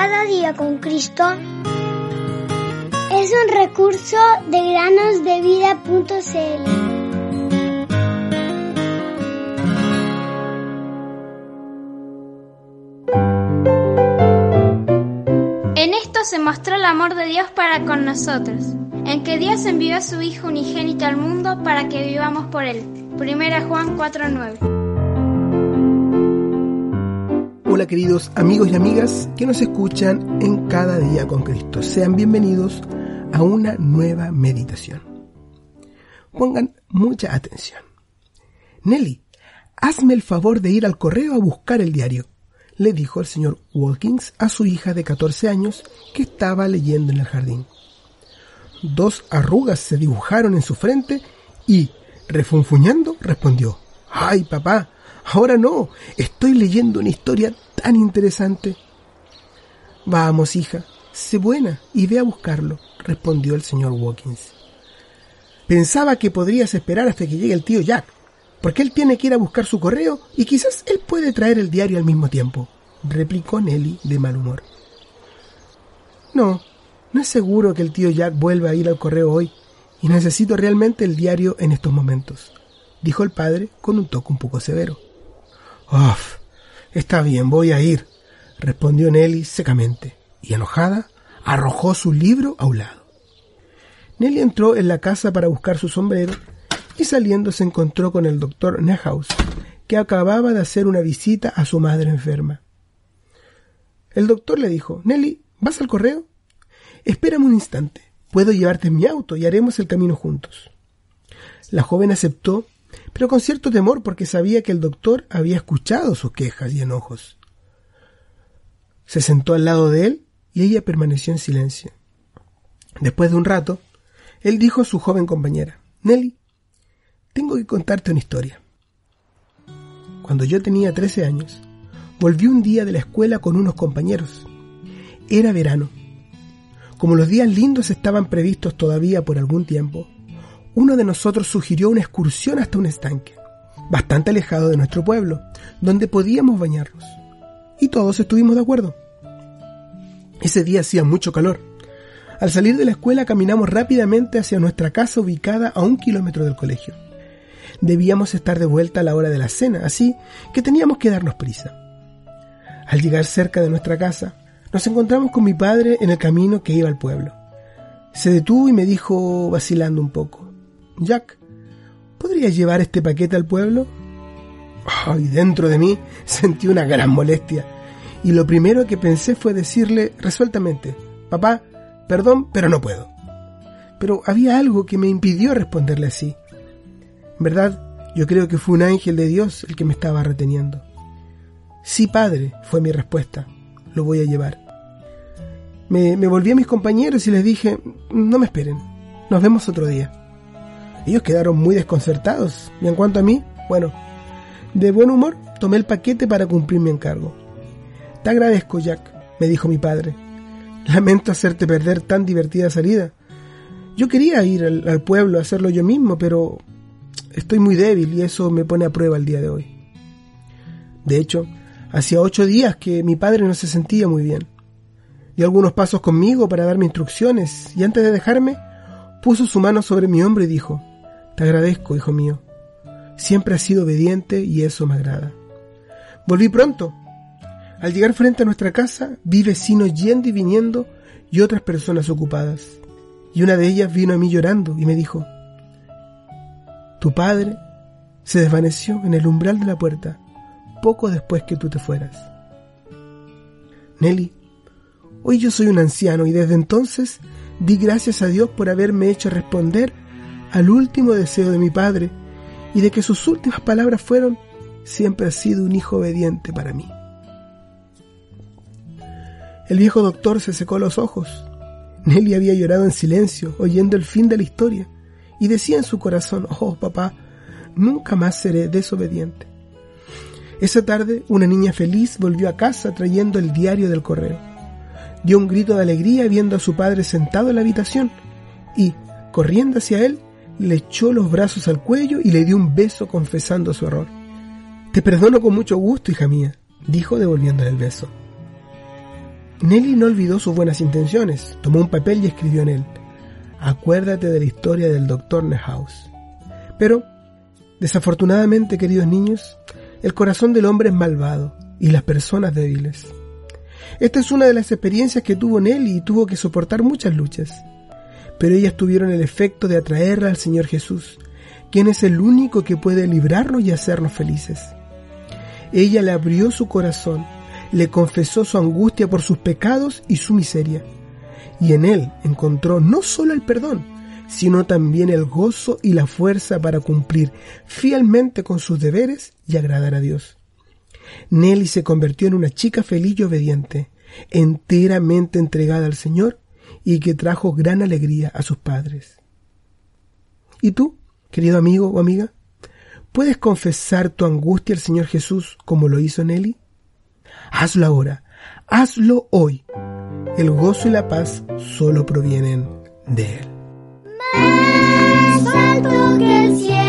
Cada día con Cristo es un recurso de granosdevida.cl. En esto se mostró el amor de Dios para con nosotros, en que Dios envió a su Hijo unigénito al mundo para que vivamos por él. Primera Juan 4:9 Hola queridos amigos y amigas que nos escuchan en cada día con Cristo. Sean bienvenidos a una nueva meditación. Pongan mucha atención. Nelly, hazme el favor de ir al correo a buscar el diario, le dijo el señor Walkins a su hija de 14 años que estaba leyendo en el jardín. Dos arrugas se dibujaron en su frente y, refunfuñando, respondió, ¡Ay, papá! Ahora no, estoy leyendo una historia tan interesante. Vamos, hija, sé buena y ve a buscarlo, respondió el señor Watkins. Pensaba que podrías esperar hasta que llegue el tío Jack, porque él tiene que ir a buscar su correo y quizás él puede traer el diario al mismo tiempo, replicó Nelly de mal humor. No, no es seguro que el tío Jack vuelva a ir al correo hoy, y necesito realmente el diario en estos momentos, dijo el padre con un toque un poco severo. Está bien, voy a ir, respondió Nelly secamente, y enojada, arrojó su libro a un lado. Nelly entró en la casa para buscar su sombrero y saliendo se encontró con el doctor Nehaus, que acababa de hacer una visita a su madre enferma. El doctor le dijo, Nelly, ¿vas al correo? Espérame un instante, puedo llevarte en mi auto y haremos el camino juntos. La joven aceptó pero con cierto temor porque sabía que el doctor había escuchado sus quejas y enojos. Se sentó al lado de él y ella permaneció en silencio. Después de un rato, él dijo a su joven compañera, Nelly, tengo que contarte una historia. Cuando yo tenía trece años, volví un día de la escuela con unos compañeros. Era verano. Como los días lindos estaban previstos todavía por algún tiempo, uno de nosotros sugirió una excursión hasta un estanque, bastante alejado de nuestro pueblo, donde podíamos bañarnos. Y todos estuvimos de acuerdo. Ese día hacía mucho calor. Al salir de la escuela caminamos rápidamente hacia nuestra casa ubicada a un kilómetro del colegio. Debíamos estar de vuelta a la hora de la cena, así que teníamos que darnos prisa. Al llegar cerca de nuestra casa, nos encontramos con mi padre en el camino que iba al pueblo. Se detuvo y me dijo, vacilando un poco, Jack, ¿podrías llevar este paquete al pueblo? Y dentro de mí sentí una gran molestia, y lo primero que pensé fue decirle resueltamente, papá, perdón, pero no puedo. Pero había algo que me impidió responderle así. En verdad, yo creo que fue un ángel de Dios el que me estaba reteniendo. Sí, padre, fue mi respuesta. Lo voy a llevar. Me, me volví a mis compañeros y les dije, no me esperen, nos vemos otro día. Ellos quedaron muy desconcertados. Y en cuanto a mí, bueno, de buen humor tomé el paquete para cumplir mi encargo. Te agradezco, Jack, me dijo mi padre. Lamento hacerte perder tan divertida salida. Yo quería ir al, pueblo a hacerlo yo mismo, pero estoy muy débil y eso me pone a prueba el día de hoy. De hecho, hacía ocho días que mi padre no se sentía muy bien. Dio algunos pasos conmigo para darme instrucciones y antes de dejarme, puso su mano sobre mi hombro y dijo, te agradezco, hijo mío. Siempre has sido obediente y eso me agrada. Volví pronto. Al llegar frente a nuestra casa, vi vecinos yendo y viniendo y otras personas ocupadas. Y una de ellas vino a mí llorando y me dijo, Tu padre se desvaneció en el umbral de la puerta poco después que tú te fueras. Nelly, hoy yo soy un anciano y desde entonces di gracias a Dios por haberme hecho responder al último deseo de mi padre y de que sus últimas palabras fueron, siempre has sido un hijo obediente para mí. El viejo doctor se secó los ojos. Nelly había llorado en silencio, oyendo el fin de la historia, y decía en su corazón, oh papá, nunca más seré desobediente. Esa tarde, una niña feliz volvió a casa trayendo el diario del correo. Dio un grito de alegría viendo a su padre sentado en la habitación y, corriendo hacia él, le echó los brazos al cuello y le dio un beso confesando su error. Te perdono con mucho gusto, hija mía, dijo devolviéndole el beso. Nelly no olvidó sus buenas intenciones, tomó un papel y escribió en él, acuérdate de la historia del doctor Nehaus. Pero, desafortunadamente, queridos niños, el corazón del hombre es malvado y las personas débiles. Esta es una de las experiencias que tuvo Nelly y tuvo que soportar muchas luchas. Pero ellas tuvieron el efecto de atraerla al Señor Jesús, quien es el único que puede librarnos y hacernos felices. Ella le abrió su corazón, le confesó su angustia por sus pecados y su miseria, y en él encontró no solo el perdón, sino también el gozo y la fuerza para cumplir fielmente con sus deberes y agradar a Dios. Nelly se convirtió en una chica feliz y obediente, enteramente entregada al Señor y que trajo gran alegría a sus padres. ¿Y tú, querido amigo o amiga? ¿Puedes confesar tu angustia al Señor Jesús como lo hizo Nelly? Hazlo ahora, hazlo hoy. El gozo y la paz solo provienen de Él. Más alto que el cielo.